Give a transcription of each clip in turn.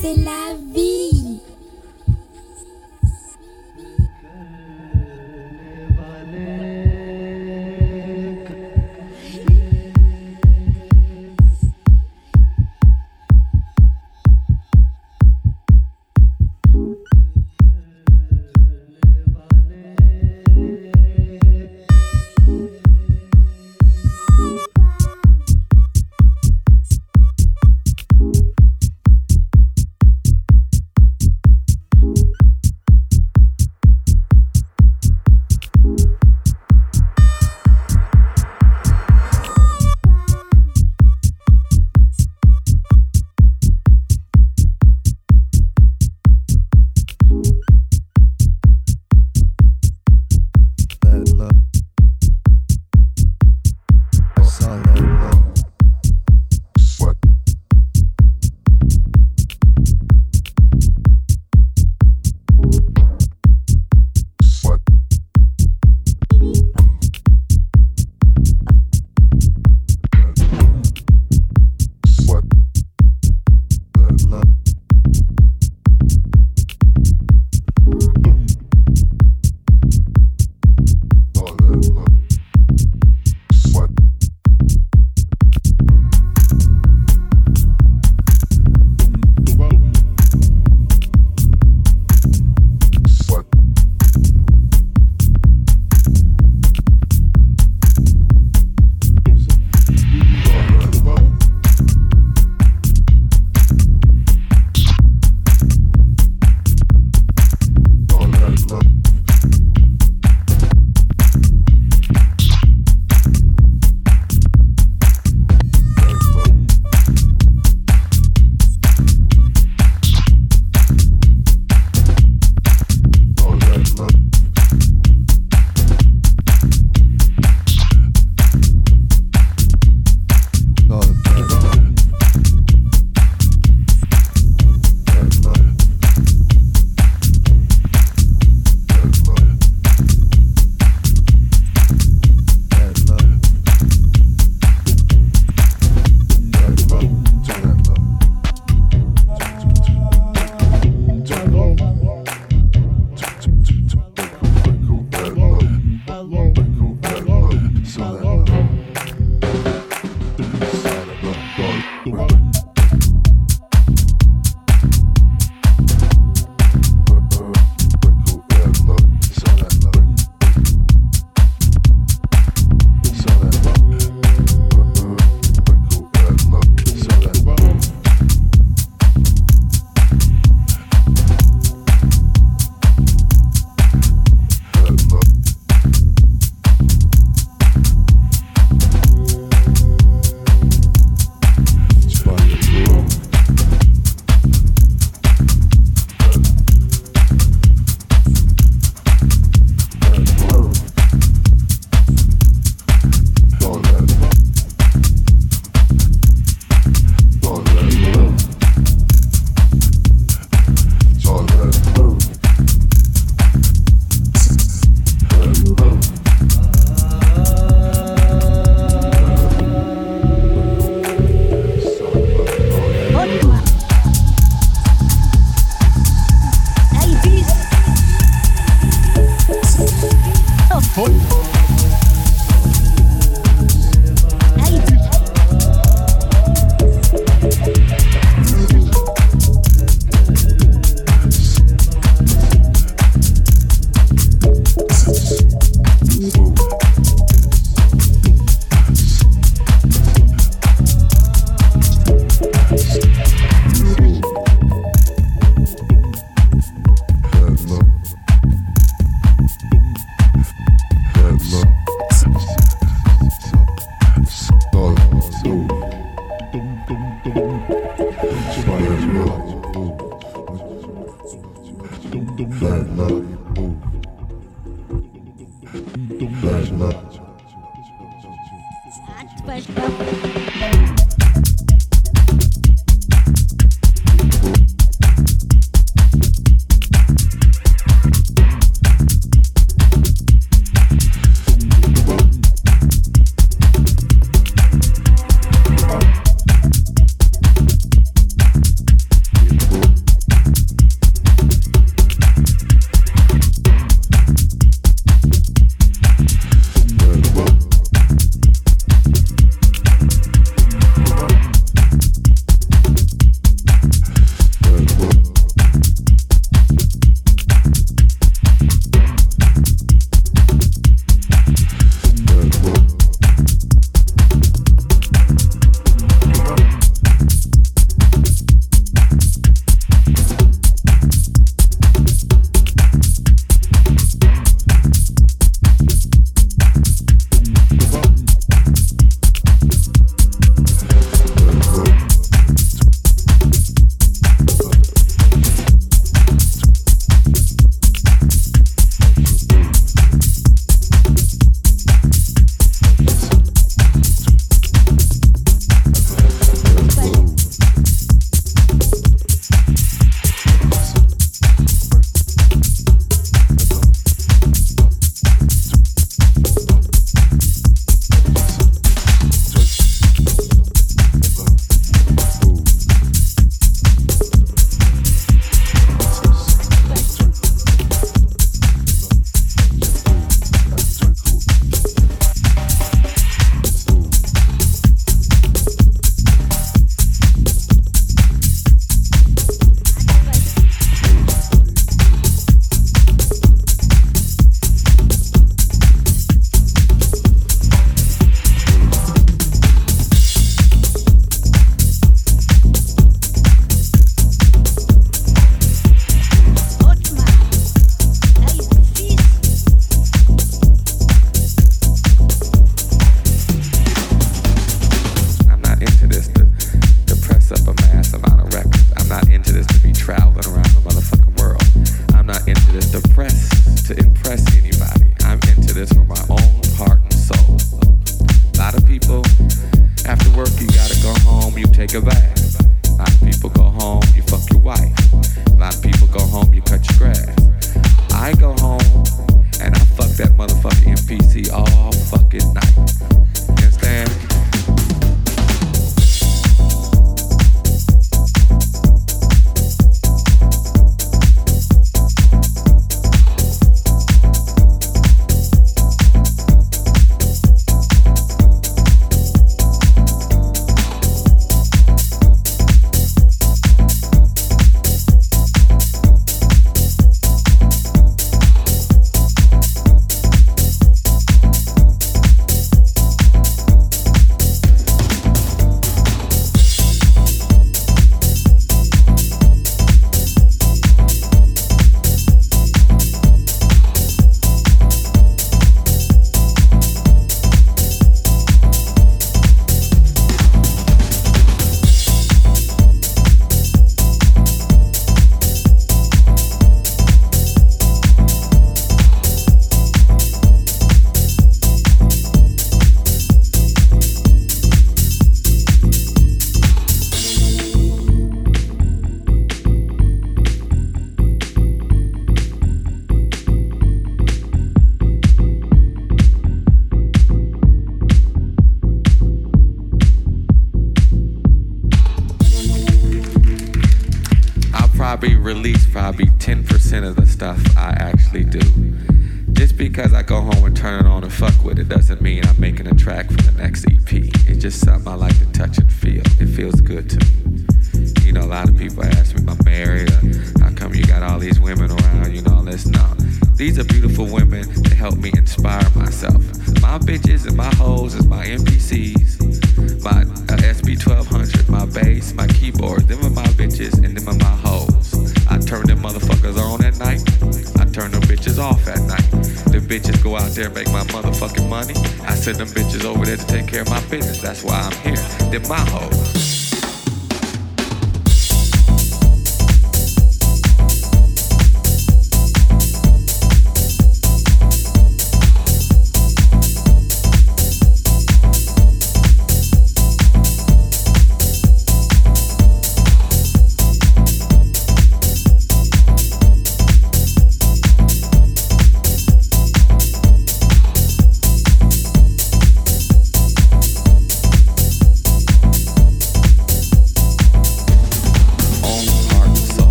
c'est la vie.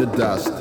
the dust.